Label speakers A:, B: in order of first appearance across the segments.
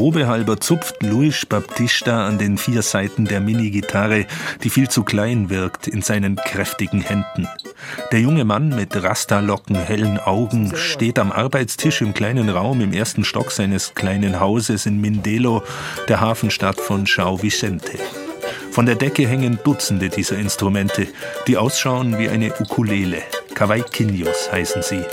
A: Probehalber zupft Luis Baptista an den vier Seiten der Minigitarre, die viel zu klein wirkt, in seinen kräftigen Händen. Der junge Mann mit Rastalocken, hellen Augen steht am Arbeitstisch im kleinen Raum im ersten Stock seines kleinen Hauses in Mindelo, der Hafenstadt von São Vicente. Von der Decke hängen Dutzende dieser Instrumente, die ausschauen wie eine Ukulele. Cavaquinhos heißen sie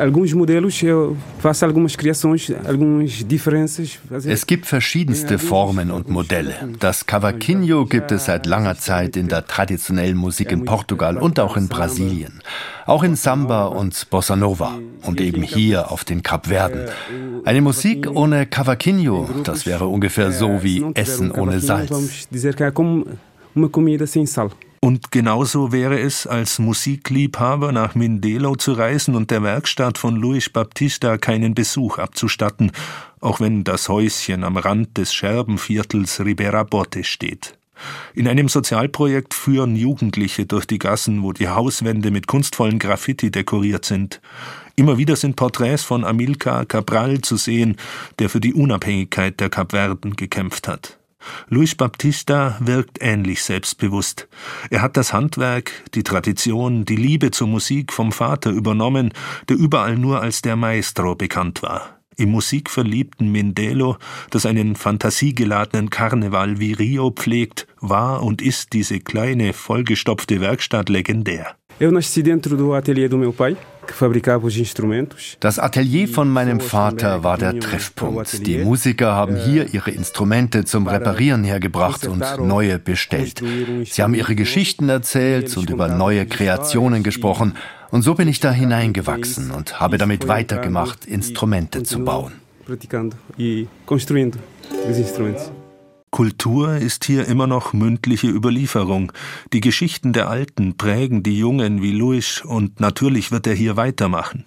B: alguns modelos, eu faço algumas criações, algumas diferenças.
C: Es gibt verschiedenste Formen und Modelle. Das Cavaquinho gibt es seit langer Zeit in der traditionellen Musik in Portugal und auch in Brasilien. Auch in Samba und Bossa Nova und eben hier auf den Kapverden. Eine Musik ohne Cavaquinho, das wäre ungefähr so wie Essen ohne Salz.
A: Und genauso wäre es, als Musikliebhaber nach Mindelo zu reisen und der Werkstatt von Luis Baptista keinen Besuch abzustatten, auch wenn das Häuschen am Rand des Scherbenviertels Ribera Bote steht. In einem Sozialprojekt führen Jugendliche durch die Gassen, wo die Hauswände mit kunstvollen Graffiti dekoriert sind. Immer wieder sind Porträts von Amilcar Cabral zu sehen, der für die Unabhängigkeit der Kapverden gekämpft hat. Luis Baptista wirkt ähnlich selbstbewusst. Er hat das Handwerk, die Tradition, die Liebe zur Musik vom Vater übernommen, der überall nur als der Maestro bekannt war. Im musikverliebten Mindelo, das einen fantasiegeladenen Karneval wie Rio pflegt, war und ist diese kleine, vollgestopfte Werkstatt legendär.
B: Eu nasci dentro do ateliê do meu pai.
C: Das Atelier von meinem Vater war der Treffpunkt. Die Musiker haben hier ihre Instrumente zum Reparieren hergebracht und neue bestellt. Sie haben ihre Geschichten erzählt und über neue Kreationen gesprochen. Und so bin ich da hineingewachsen und habe damit weitergemacht, Instrumente zu bauen.
A: Kultur ist hier immer noch mündliche Überlieferung. Die Geschichten der Alten prägen die Jungen wie Luis und natürlich wird er hier weitermachen.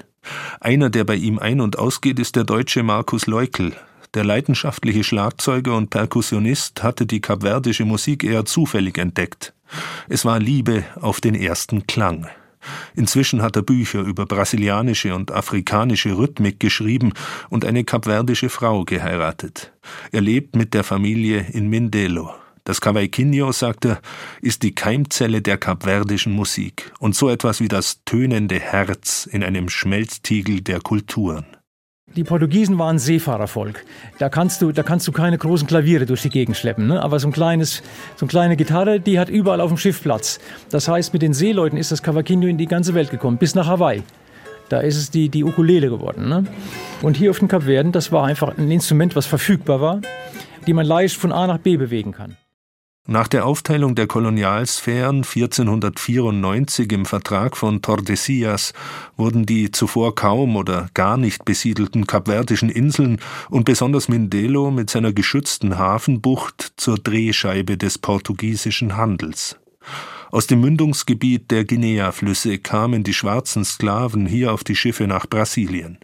A: Einer, der bei ihm ein- und ausgeht, ist der deutsche Markus Leukel. Der leidenschaftliche Schlagzeuger und Perkussionist hatte die kapverdische Musik eher zufällig entdeckt. Es war Liebe auf den ersten Klang. Inzwischen hat er Bücher über brasilianische und afrikanische Rhythmik geschrieben und eine kapverdische Frau geheiratet. Er lebt mit der Familie in Mindelo. Das Cavaquinho, sagt er, ist die Keimzelle der kapverdischen Musik und so etwas wie das tönende Herz in einem Schmelztiegel der Kulturen.
D: Die Portugiesen waren Seefahrervolk. Da kannst du, da kannst du keine großen Klaviere durch die Gegend schleppen. Ne? Aber so, ein kleines, so eine kleine Gitarre, die hat überall auf dem Schiff Platz. Das heißt, mit den Seeleuten ist das Cavaquinho in die ganze Welt gekommen, bis nach Hawaii. Da ist es die, die Ukulele geworden. Ne? Und hier auf den Kapverden, das war einfach ein Instrument, was verfügbar war, die man leicht von A nach B bewegen kann.
A: Nach der Aufteilung der Kolonialsphären 1494 im Vertrag von Tordesillas wurden die zuvor kaum oder gar nicht besiedelten kapverdischen Inseln und besonders Mindelo mit seiner geschützten Hafenbucht zur Drehscheibe des portugiesischen Handels. Aus dem Mündungsgebiet der Guinea-Flüsse kamen die schwarzen Sklaven hier auf die Schiffe nach Brasilien.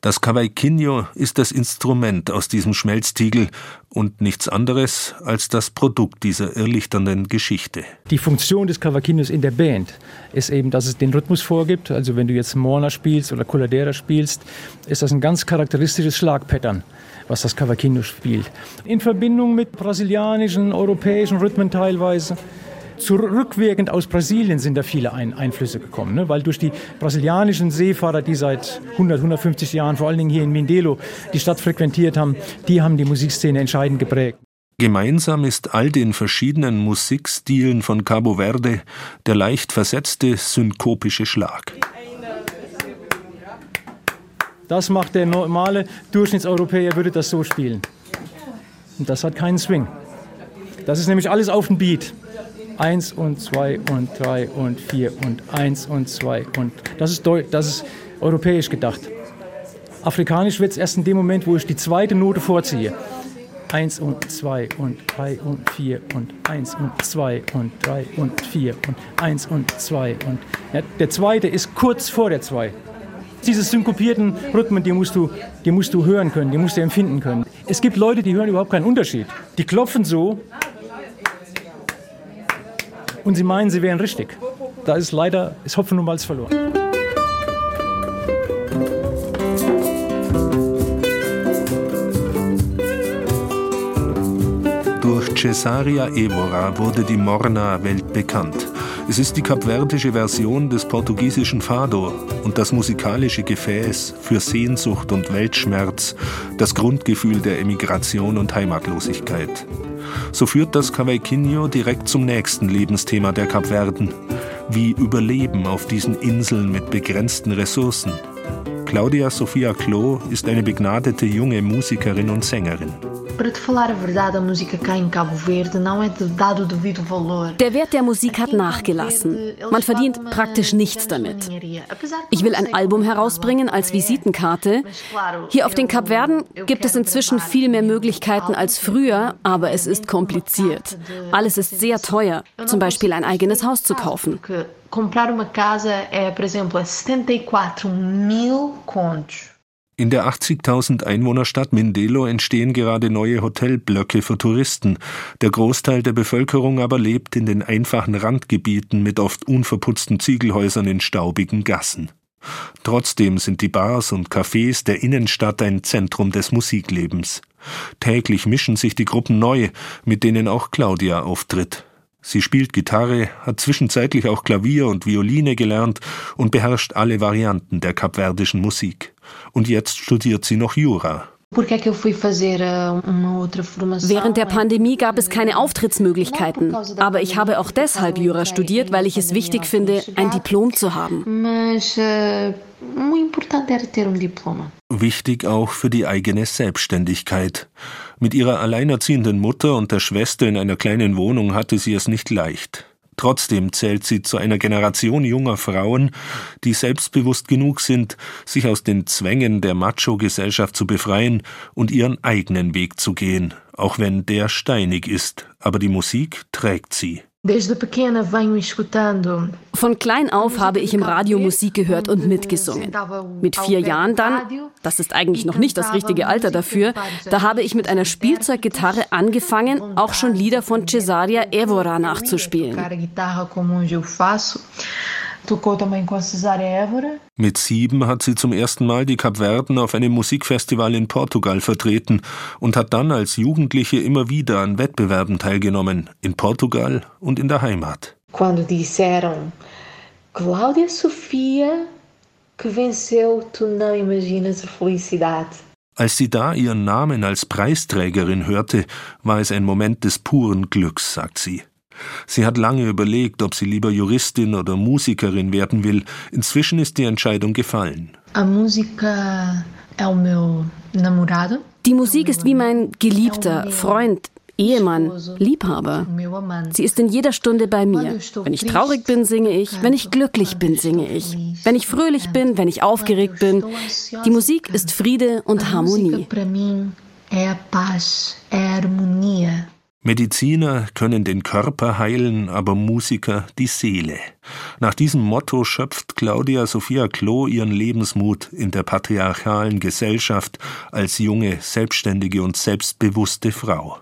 A: Das Cavaquinho ist das Instrument aus diesem Schmelztiegel und nichts anderes als das Produkt dieser irrlichternden Geschichte.
D: Die Funktion des Cavaquinhos in der Band ist eben, dass es den Rhythmus vorgibt. Also wenn du jetzt Morna spielst oder Coladera spielst, ist das ein ganz charakteristisches Schlagpattern was das Cavaquinho spielt. In Verbindung mit brasilianischen, europäischen Rhythmen teilweise. Zurückwirkend aus Brasilien sind da viele Ein Einflüsse gekommen, ne? weil durch die brasilianischen Seefahrer, die seit 100, 150 Jahren, vor allen Dingen hier in Mindelo, die Stadt frequentiert haben, die haben die Musikszene entscheidend geprägt.
A: Gemeinsam ist all den verschiedenen Musikstilen von Cabo Verde der leicht versetzte synkopische Schlag.
D: Das macht der normale Durchschnittseuropäer, würde das so spielen. Und das hat keinen Swing. Das ist nämlich alles auf dem Beat. Eins und zwei und drei und vier und eins und zwei und das ist, das ist europäisch gedacht. Afrikanisch wird es erst in dem Moment, wo ich die zweite Note vorziehe. Eins und zwei und drei und vier und eins und zwei und drei und vier und eins und zwei und ja, der zweite ist kurz vor der zwei. Diese synkopierten Rhythmen, die musst, du, die musst du hören können, die musst du empfinden können. Es gibt Leute, die hören überhaupt keinen Unterschied. Die klopfen so und sie meinen, sie wären richtig. Da ist leider ist Hopfen und Malz verloren.
A: Durch Cesaria Evora wurde die Morna weltbekannt. Es ist die kapverdische Version des portugiesischen Fado und das musikalische Gefäß für Sehnsucht und Weltschmerz, das Grundgefühl der Emigration und Heimatlosigkeit. So führt das Cavaquinho direkt zum nächsten Lebensthema der Kapverden. Wie Überleben auf diesen Inseln mit begrenzten Ressourcen. Claudia Sofia Klo ist eine begnadete junge Musikerin und Sängerin.
E: Para te falar a verdade, a música cá em Cabo Verde não é dado o devido valor.
F: Der Wert der Musik hat nachgelassen. Man verdient praktisch nichts damit. Ich will ein Album herausbringen als Visitenkarte. Hier auf den Kapverden gibt es inzwischen viel mehr Möglichkeiten als früher, aber es ist kompliziert. Alles ist sehr teuer, zum Beispiel ein eigenes Haus zu kaufen.
E: Comprar uma casa é, por exemplo, 74 mil contos.
A: In der 80.000 Einwohnerstadt Mindelo entstehen gerade neue Hotelblöcke für Touristen. Der Großteil der Bevölkerung aber lebt in den einfachen Randgebieten mit oft unverputzten Ziegelhäusern in staubigen Gassen. Trotzdem sind die Bars und Cafés der Innenstadt ein Zentrum des Musiklebens. Täglich mischen sich die Gruppen neu, mit denen auch Claudia auftritt. Sie spielt Gitarre, hat zwischenzeitlich auch Klavier und Violine gelernt und beherrscht alle Varianten der kapverdischen Musik. Und jetzt studiert sie noch Jura.
F: Während der Pandemie gab es keine Auftrittsmöglichkeiten. Aber ich habe auch deshalb Jura studiert, weil ich es wichtig finde, ein Diplom zu haben.
A: Wichtig auch für die eigene Selbstständigkeit. Mit ihrer alleinerziehenden Mutter und der Schwester in einer kleinen Wohnung hatte sie es nicht leicht. Trotzdem zählt sie zu einer Generation junger Frauen, die selbstbewusst genug sind, sich aus den Zwängen der Macho-Gesellschaft zu befreien und ihren eigenen Weg zu gehen, auch wenn der steinig ist, aber die Musik trägt sie.
F: Von klein auf habe ich im Radio Musik gehört und mitgesungen. Mit vier Jahren dann, das ist eigentlich noch nicht das richtige Alter dafür, da habe ich mit einer Spielzeuggitarre angefangen, auch schon Lieder von Cesaria Evora nachzuspielen.
A: Mit sieben hat sie zum ersten Mal die Kapverden auf einem Musikfestival in Portugal vertreten und hat dann als Jugendliche immer wieder an Wettbewerben teilgenommen, in Portugal und in der Heimat.
E: Quando disseram Cláudia Sofia que venceu, tu não imaginas a felicidade.
A: Als sie da ihren Namen als Preisträgerin hörte, war es ein Moment des puren Glücks, sagt sie. Sie hat lange überlegt, ob sie lieber Juristin oder Musikerin werden will. Inzwischen ist die Entscheidung gefallen.
F: Die Musik ist wie mein Geliebter, Freund, Ehemann, Liebhaber. Sie ist in jeder Stunde bei mir. Wenn ich traurig bin, singe ich. Wenn ich glücklich bin, singe ich. Wenn ich fröhlich bin, wenn ich aufgeregt bin. Die Musik ist Friede und Harmonie.
A: Mediziner können den Körper heilen, aber Musiker die Seele. Nach diesem Motto schöpft Claudia Sophia Klo ihren Lebensmut in der patriarchalen Gesellschaft als junge, selbstständige und selbstbewusste Frau.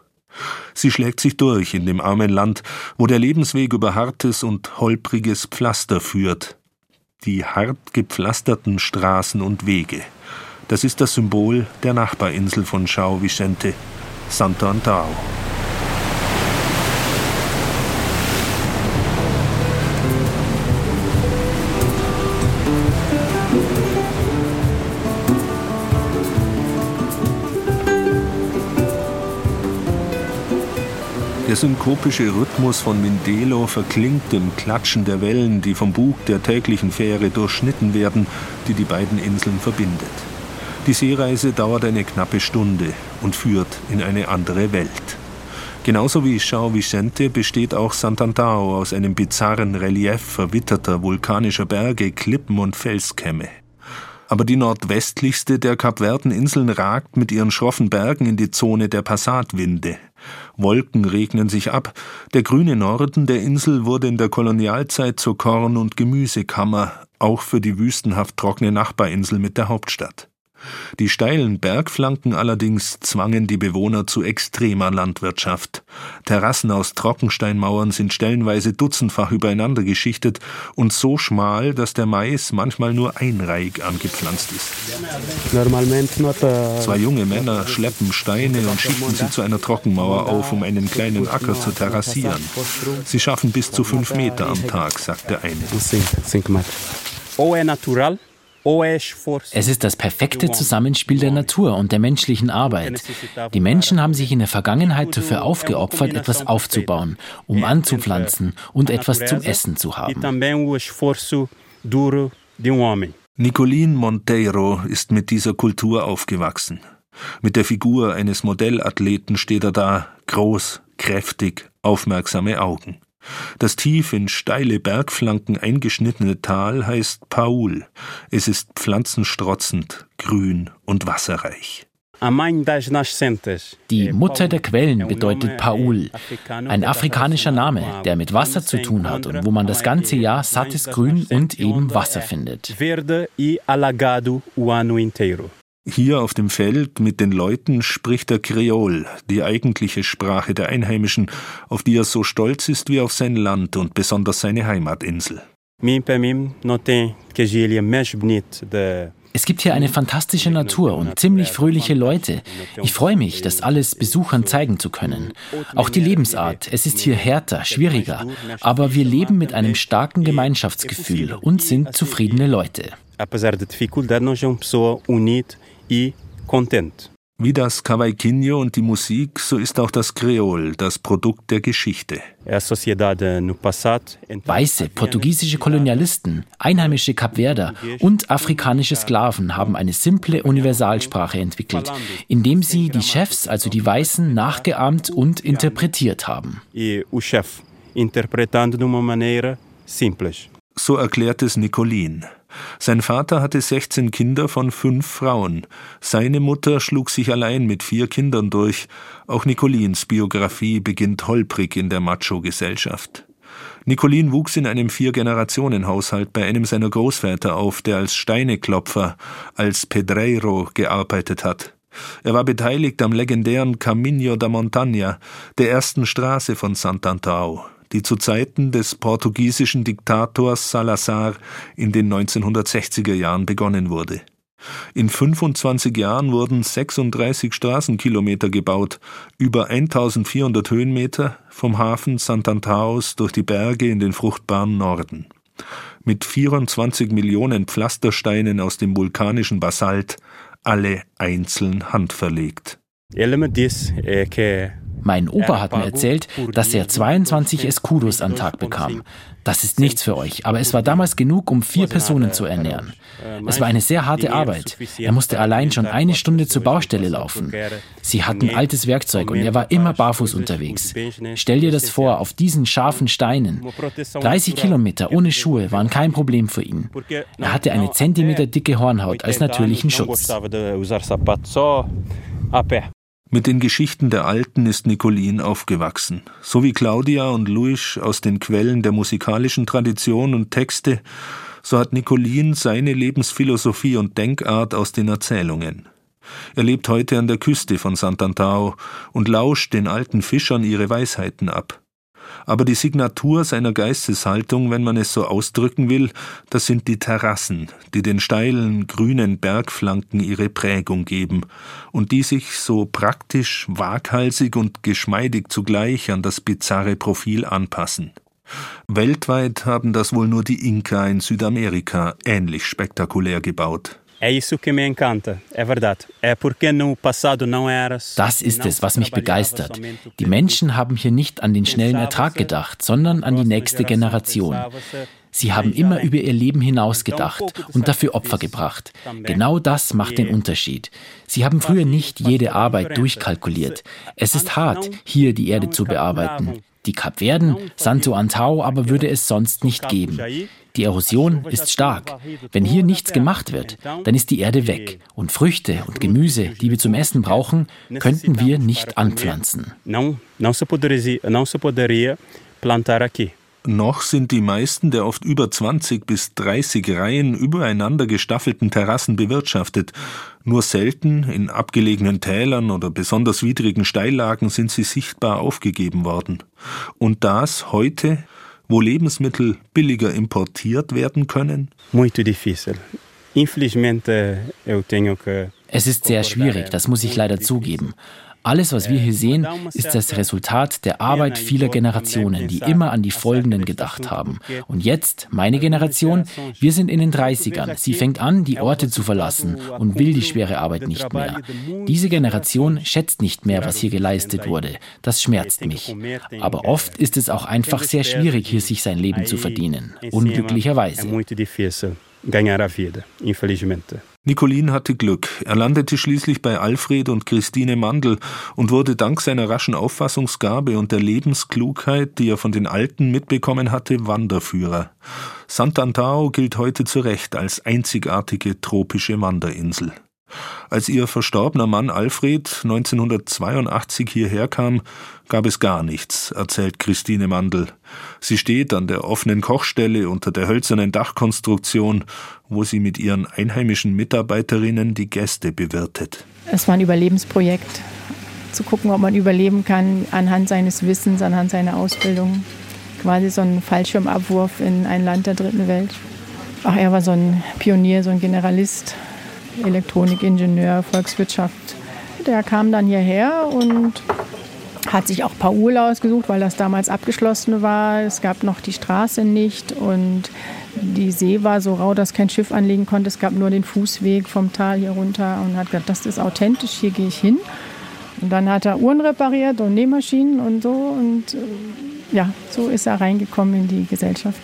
A: Sie schlägt sich durch in dem armen Land, wo der Lebensweg über hartes und holpriges Pflaster führt. Die hart gepflasterten Straßen und Wege. Das ist das Symbol der Nachbarinsel von Chao Vicente, Santo Antao. Der synkopische Rhythmus von Mindelo verklingt im Klatschen der Wellen, die vom Bug der täglichen Fähre durchschnitten werden, die die beiden Inseln verbindet. Die Seereise dauert eine knappe Stunde und führt in eine andere Welt. Genauso wie Chao Vicente besteht auch Sant'Antao aus einem bizarren Relief verwitterter vulkanischer Berge, Klippen und Felskämme. Aber die nordwestlichste der Kapverdeninseln ragt mit ihren schroffen Bergen in die Zone der Passatwinde. Wolken regnen sich ab. Der grüne Norden der Insel wurde in der Kolonialzeit zur Korn- und Gemüsekammer, auch für die wüstenhaft trockene Nachbarinsel mit der Hauptstadt. Die steilen Bergflanken allerdings zwangen die Bewohner zu extremer Landwirtschaft. Terrassen aus Trockensteinmauern sind stellenweise dutzendfach übereinander geschichtet und so schmal, dass der Mais manchmal nur einreihig angepflanzt ist. Zwei junge Männer schleppen Steine und schichten sie zu einer Trockenmauer auf, um einen kleinen Acker zu terrassieren. Sie schaffen bis zu fünf Meter am Tag, sagt der eine.
G: Es ist das perfekte Zusammenspiel der Natur und der menschlichen Arbeit. Die Menschen haben sich in der Vergangenheit dafür aufgeopfert, etwas aufzubauen, um anzupflanzen und etwas zum Essen zu haben.
A: Nicolin Monteiro ist mit dieser Kultur aufgewachsen. Mit der Figur eines Modellathleten steht er da, groß, kräftig, aufmerksame Augen. Das tief in steile Bergflanken eingeschnittene Tal heißt Paul. Es ist pflanzenstrotzend, grün und wasserreich.
G: Die Mutter der Quellen bedeutet Paul, ein afrikanischer Name, der mit Wasser zu tun hat und wo man das ganze Jahr sattes Grün und eben Wasser findet.
A: Hier auf dem Feld mit den Leuten spricht er Kreol, die eigentliche Sprache der Einheimischen, auf die er so stolz ist wie auf sein Land und besonders seine Heimatinsel.
G: Es gibt hier eine fantastische Natur und ziemlich fröhliche Leute. Ich freue mich, das alles Besuchern zeigen zu können. Auch die Lebensart. Es ist hier härter, schwieriger, aber wir leben mit einem starken Gemeinschaftsgefühl und sind zufriedene Leute. Apesar da dificuldade, nós somos pessoa unida
A: e content. Wie das Cavaquinho und die Musik, so ist auch das Kreol das Produkt der Geschichte.
G: Weiße portugiesische Kolonialisten, einheimische Kapverder und afrikanische Sklaven haben eine simple Universalsprache entwickelt, indem sie die Chefs, also die Weißen, nachgeahmt und interpretiert haben.
A: So erklärt es Nicolin. Sein Vater hatte 16 Kinder von fünf Frauen. Seine Mutter schlug sich allein mit vier Kindern durch. Auch Nicolins Biografie beginnt holprig in der Macho-Gesellschaft. Nicolin wuchs in einem Vier-Generationen-Haushalt bei einem seiner Großväter auf, der als Steineklopfer, als Pedreiro gearbeitet hat. Er war beteiligt am legendären Caminho da Montaña, der ersten Straße von Sant'Antao die zu Zeiten des portugiesischen Diktators Salazar in den 1960er Jahren begonnen wurde. In 25 Jahren wurden 36 Straßenkilometer gebaut, über 1400 Höhenmeter vom Hafen Santantaos durch die Berge in den fruchtbaren Norden. Mit 24 Millionen Pflastersteinen aus dem vulkanischen Basalt, alle einzeln handverlegt. Ele me disse
G: que mein Opa hat mir erzählt, dass er 22 Escudos am Tag bekam. Das ist nichts für euch, aber es war damals genug, um vier Personen zu ernähren. Es war eine sehr harte Arbeit. Er musste allein schon eine Stunde zur Baustelle laufen. Sie hatten altes Werkzeug und er war immer barfuß unterwegs. Stell dir das vor, auf diesen scharfen Steinen. 30 Kilometer ohne Schuhe waren kein Problem für ihn. Er hatte eine Zentimeter dicke Hornhaut als natürlichen Schutz.
A: Mit den Geschichten der Alten ist Nicolin aufgewachsen. So wie Claudia und Luis aus den Quellen der musikalischen Tradition und Texte, so hat Nicolin seine Lebensphilosophie und Denkart aus den Erzählungen. Er lebt heute an der Küste von Sant'Antao und lauscht den alten Fischern ihre Weisheiten ab. Aber die Signatur seiner Geisteshaltung, wenn man es so ausdrücken will, das sind die Terrassen, die den steilen, grünen Bergflanken ihre Prägung geben und die sich so praktisch, waghalsig und geschmeidig zugleich an das bizarre Profil anpassen. Weltweit haben das wohl nur die Inka in Südamerika ähnlich spektakulär gebaut.
G: Das ist es, was mich begeistert. Die Menschen haben hier nicht an den schnellen Ertrag gedacht, sondern an die nächste Generation. Sie haben immer über ihr Leben hinaus gedacht und dafür Opfer gebracht. Genau das macht den Unterschied. Sie haben früher nicht jede Arbeit durchkalkuliert. Es ist hart, hier die Erde zu bearbeiten. Die Kapverden, Santo Antao aber würde es sonst nicht geben. Die Erosion ist stark. Wenn hier nichts gemacht wird, dann ist die Erde weg und Früchte und Gemüse, die wir zum Essen brauchen, könnten wir nicht anpflanzen.
A: Noch sind die meisten der oft über 20 bis 30 Reihen übereinander gestaffelten Terrassen bewirtschaftet. Nur selten, in abgelegenen Tälern oder besonders widrigen Steillagen sind sie sichtbar aufgegeben worden. Und das heute, wo Lebensmittel billiger importiert werden können?
B: Muito difícil. Infelizmente eu tenho
G: que es ist sehr schwierig, das muss ich leider zugeben. Alles, was wir hier sehen, ist das Resultat der Arbeit vieler Generationen, die immer an die Folgenden gedacht haben. Und jetzt, meine Generation, wir sind in den 30ern. Sie fängt an, die Orte zu verlassen und will die schwere Arbeit nicht mehr. Diese Generation schätzt nicht mehr, was hier geleistet wurde. Das schmerzt mich. Aber oft ist es auch einfach sehr schwierig, hier sich sein Leben zu verdienen. Unglücklicherweise.
B: ganhar a vida, infelizmente.
A: Nicolin hatte Glück. Er landete schließlich bei Alfred und Christine Mandl und wurde dank seiner raschen Auffassungsgabe und der Lebensklugheit, die er von den Alten mitbekommen hatte, Wanderführer. Sant'Antao gilt heute zu Recht als einzigartige tropische Wanderinsel. Als ihr verstorbener Mann Alfred 1982 hierher kam, gab es gar nichts, erzählt Christine Mandl. Sie steht an der offenen Kochstelle unter der hölzernen Dachkonstruktion, wo sie mit ihren einheimischen Mitarbeiterinnen die Gäste bewirtet.
H: Es war ein Überlebensprojekt, zu gucken, ob man überleben kann anhand seines Wissens, anhand seiner Ausbildung. Quasi so ein Fallschirmabwurf in ein Land der dritten Welt. Ach, er war so ein Pionier, so ein Generalist Elektronikingenieur, Volkswirtschaft. Der kam dann hierher und hat sich auch Urlaub ausgesucht, weil das damals abgeschlossen war. Es gab noch die Straße nicht und die See war so rau, dass kein Schiff anlegen konnte. Es gab nur den Fußweg vom Tal hier runter und hat gesagt, das ist authentisch, hier gehe ich hin. Und dann hat er Uhren repariert und Nähmaschinen und so und äh, ja, so ist er reingekommen in die Gesellschaft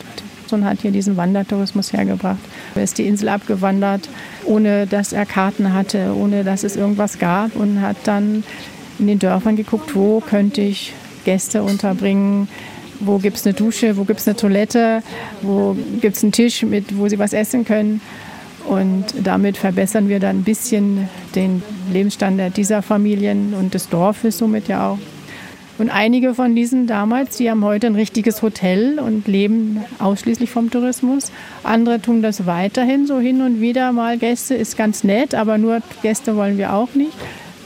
H: und hat hier diesen Wandertourismus hergebracht. Er ist die Insel abgewandert, ohne dass er Karten hatte, ohne dass es irgendwas gab und hat dann in den Dörfern geguckt, wo könnte ich Gäste unterbringen, wo gibt es eine Dusche, wo gibt es eine Toilette, wo gibt es einen Tisch, mit, wo sie was essen können. Und damit verbessern wir dann ein bisschen den Lebensstandard dieser Familien und des Dorfes somit ja auch. Und einige von diesen damals, die haben heute ein richtiges Hotel und leben ausschließlich vom Tourismus. Andere tun das weiterhin so hin und wieder mal Gäste, ist ganz nett, aber nur Gäste wollen wir auch nicht.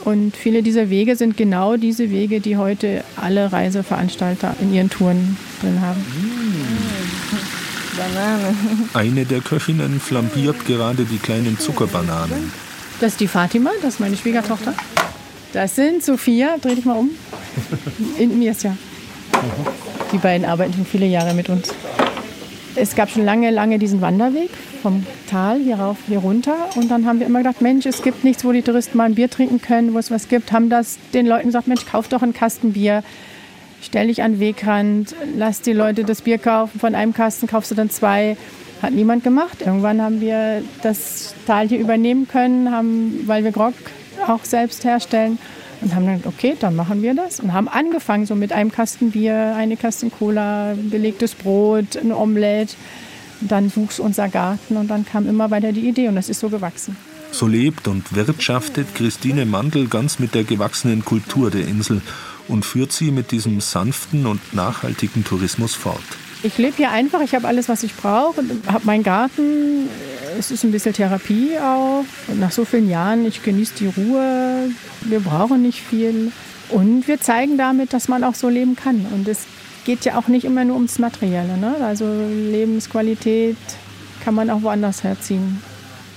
H: Und viele dieser Wege sind genau diese Wege, die heute alle Reiseveranstalter in ihren Touren drin haben.
A: Banane. Eine der Köchinnen flambiert gerade die kleinen Zuckerbananen.
H: Das ist die Fatima, das ist meine Schwiegertochter. Das sind Sophia, dreh dich mal um. In Mirja. Die beiden arbeiten schon viele Jahre mit uns. Es gab schon lange, lange diesen Wanderweg vom Tal hier rauf, hier runter. Und dann haben wir immer gedacht, Mensch, es gibt nichts, wo die Touristen mal ein Bier trinken können, wo es was gibt. Haben das den Leuten gesagt, Mensch, kauf doch einen Kasten Bier. Stell dich an den Wegrand, lass die Leute das Bier kaufen. Von einem Kasten kaufst du dann zwei. Hat niemand gemacht. Irgendwann haben wir das Tal hier übernehmen können, haben, weil wir Grog auch selbst herstellen. Und haben dann, okay, dann machen wir das. Und haben angefangen so mit einem Kasten Bier, eine Kasten Cola, belegtes Brot, ein Omelette. Und dann wuchs unser Garten und dann kam immer weiter die Idee und das ist so gewachsen.
A: So lebt und wirtschaftet Christine Mandl ganz mit der gewachsenen Kultur der Insel und führt sie mit diesem sanften und nachhaltigen Tourismus fort.
H: Ich lebe hier einfach, ich habe alles, was ich brauche, habe meinen Garten. Es ist ein bisschen Therapie auch. Nach so vielen Jahren, ich genieße die Ruhe. Wir brauchen nicht viel. Und wir zeigen damit, dass man auch so leben kann. Und es geht ja auch nicht immer nur ums Materielle. Ne? Also Lebensqualität kann man auch woanders herziehen.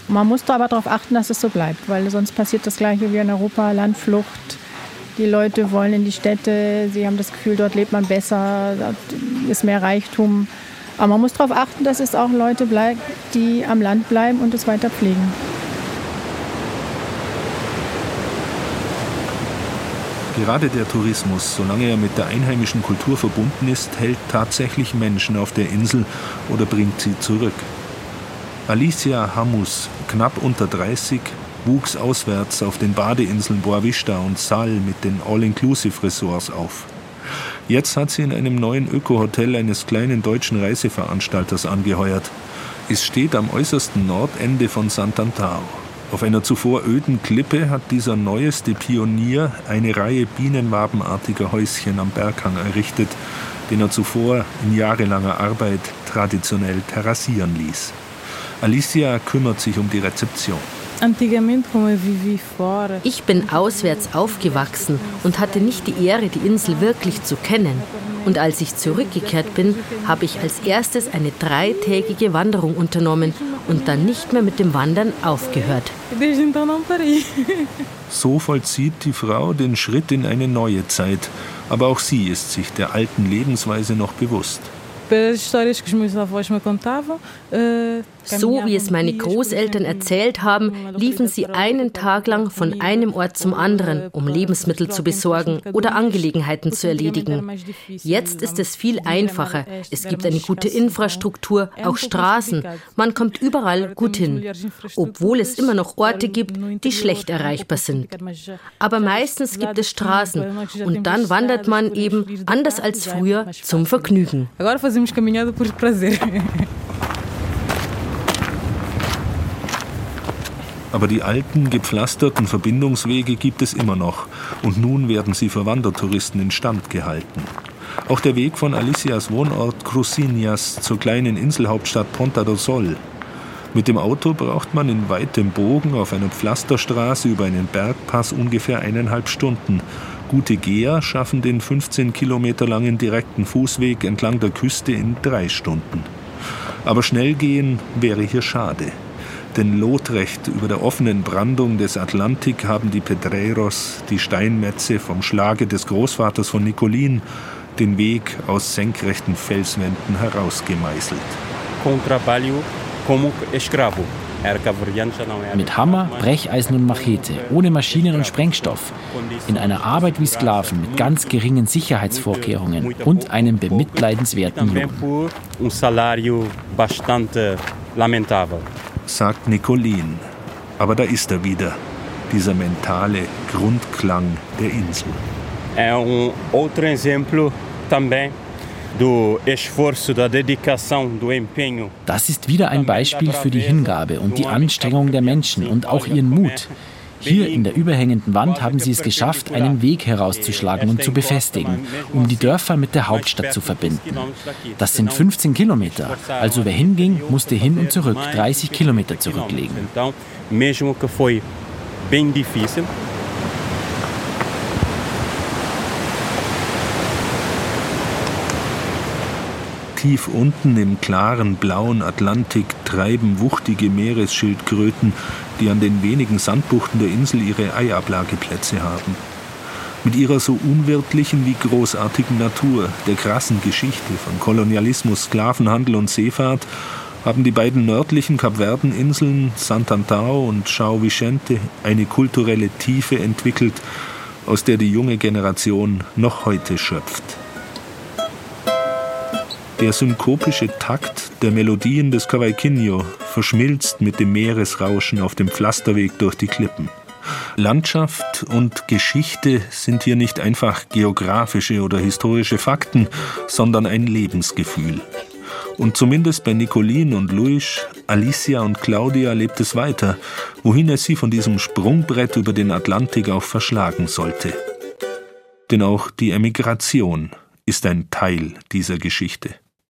H: Man muss da aber darauf achten, dass es so bleibt, weil sonst passiert das Gleiche wie in Europa, Landflucht. Die Leute wollen in die Städte, sie haben das Gefühl, dort lebt man besser, dort ist mehr Reichtum. Aber man muss darauf achten, dass es auch Leute bleibt, die am Land bleiben und es weiter pflegen.
A: Gerade der Tourismus, solange er mit der einheimischen Kultur verbunden ist, hält tatsächlich Menschen auf der Insel oder bringt sie zurück. Alicia Hamus, knapp unter 30, wuchs auswärts auf den Badeinseln Boavista und Sal mit den All-Inclusive-Ressorts auf. Jetzt hat sie in einem neuen Öko-Hotel eines kleinen deutschen Reiseveranstalters angeheuert. Es steht am äußersten Nordende von Sant'Antao. Auf einer zuvor öden Klippe hat dieser neueste Pionier eine Reihe bienenwabenartiger Häuschen am Berghang errichtet, den er zuvor in jahrelanger Arbeit traditionell terrassieren ließ. Alicia kümmert sich um die Rezeption.
I: Ich bin auswärts aufgewachsen und hatte nicht die Ehre, die Insel wirklich zu kennen. Und als ich zurückgekehrt bin, habe ich als erstes eine dreitägige Wanderung unternommen und dann nicht mehr mit dem Wandern aufgehört.
A: So vollzieht die Frau den Schritt in eine neue Zeit, aber auch sie ist sich der alten Lebensweise noch bewusst.
I: So wie es meine Großeltern erzählt haben, liefen sie einen Tag lang von einem Ort zum anderen, um Lebensmittel zu besorgen oder Angelegenheiten zu erledigen. Jetzt ist es viel einfacher. Es gibt eine gute Infrastruktur, auch Straßen. Man kommt überall gut hin, obwohl es immer noch Orte gibt, die schlecht erreichbar sind. Aber meistens gibt es Straßen und dann wandert man eben, anders als früher, zum Vergnügen.
A: Aber die alten, gepflasterten Verbindungswege gibt es immer noch und nun werden sie für Wandertouristen instand gehalten. Auch der Weg von Alicias Wohnort Crucinias zur kleinen Inselhauptstadt Ponta do Sol. Mit dem Auto braucht man in weitem Bogen auf einer Pflasterstraße über einen Bergpass ungefähr eineinhalb Stunden. Gute Geher schaffen den 15 Kilometer langen direkten Fußweg entlang der Küste in drei Stunden. Aber schnell gehen wäre hier schade. Denn lotrecht über der offenen Brandung des Atlantik haben die Pedreiros, die Steinmetze vom Schlage des Großvaters von Nicolin, den Weg aus senkrechten Felswänden herausgemeißelt. Trabalho
G: como escravo. Mit Hammer, Brecheisen und Machete, ohne Maschinen und Sprengstoff. In einer Arbeit wie Sklaven mit ganz geringen Sicherheitsvorkehrungen und einem bemitleidenswerten Lohn
A: sagt Nicolin. Aber da ist er wieder, dieser mentale Grundklang der Insel.
J: É um outro exemplo também
G: das ist wieder ein Beispiel für die Hingabe und die Anstrengung der Menschen und auch ihren Mut. Hier in der überhängenden Wand haben sie es geschafft, einen Weg herauszuschlagen und zu befestigen, um die Dörfer mit der Hauptstadt zu verbinden. Das sind 15 Kilometer. Also wer hinging, musste hin und zurück 30 Kilometer zurücklegen.
A: Tief unten im klaren blauen Atlantik treiben wuchtige Meeresschildkröten, die an den wenigen Sandbuchten der Insel ihre Eiablageplätze haben. Mit ihrer so unwirtlichen wie großartigen Natur, der krassen Geschichte von Kolonialismus, Sklavenhandel und Seefahrt haben die beiden nördlichen Kapverdeninseln Sant'Antao und São Vicente eine kulturelle Tiefe entwickelt, aus der die junge Generation noch heute schöpft. Der synkopische Takt der Melodien des Cavaquinho verschmilzt mit dem Meeresrauschen auf dem Pflasterweg durch die Klippen. Landschaft und Geschichte sind hier nicht einfach geografische oder historische Fakten, sondern ein Lebensgefühl. Und zumindest bei Nicolin und Luis, Alicia und Claudia lebt es weiter, wohin es sie von diesem Sprungbrett über den Atlantik auch verschlagen sollte. Denn auch die Emigration ist ein Teil dieser Geschichte.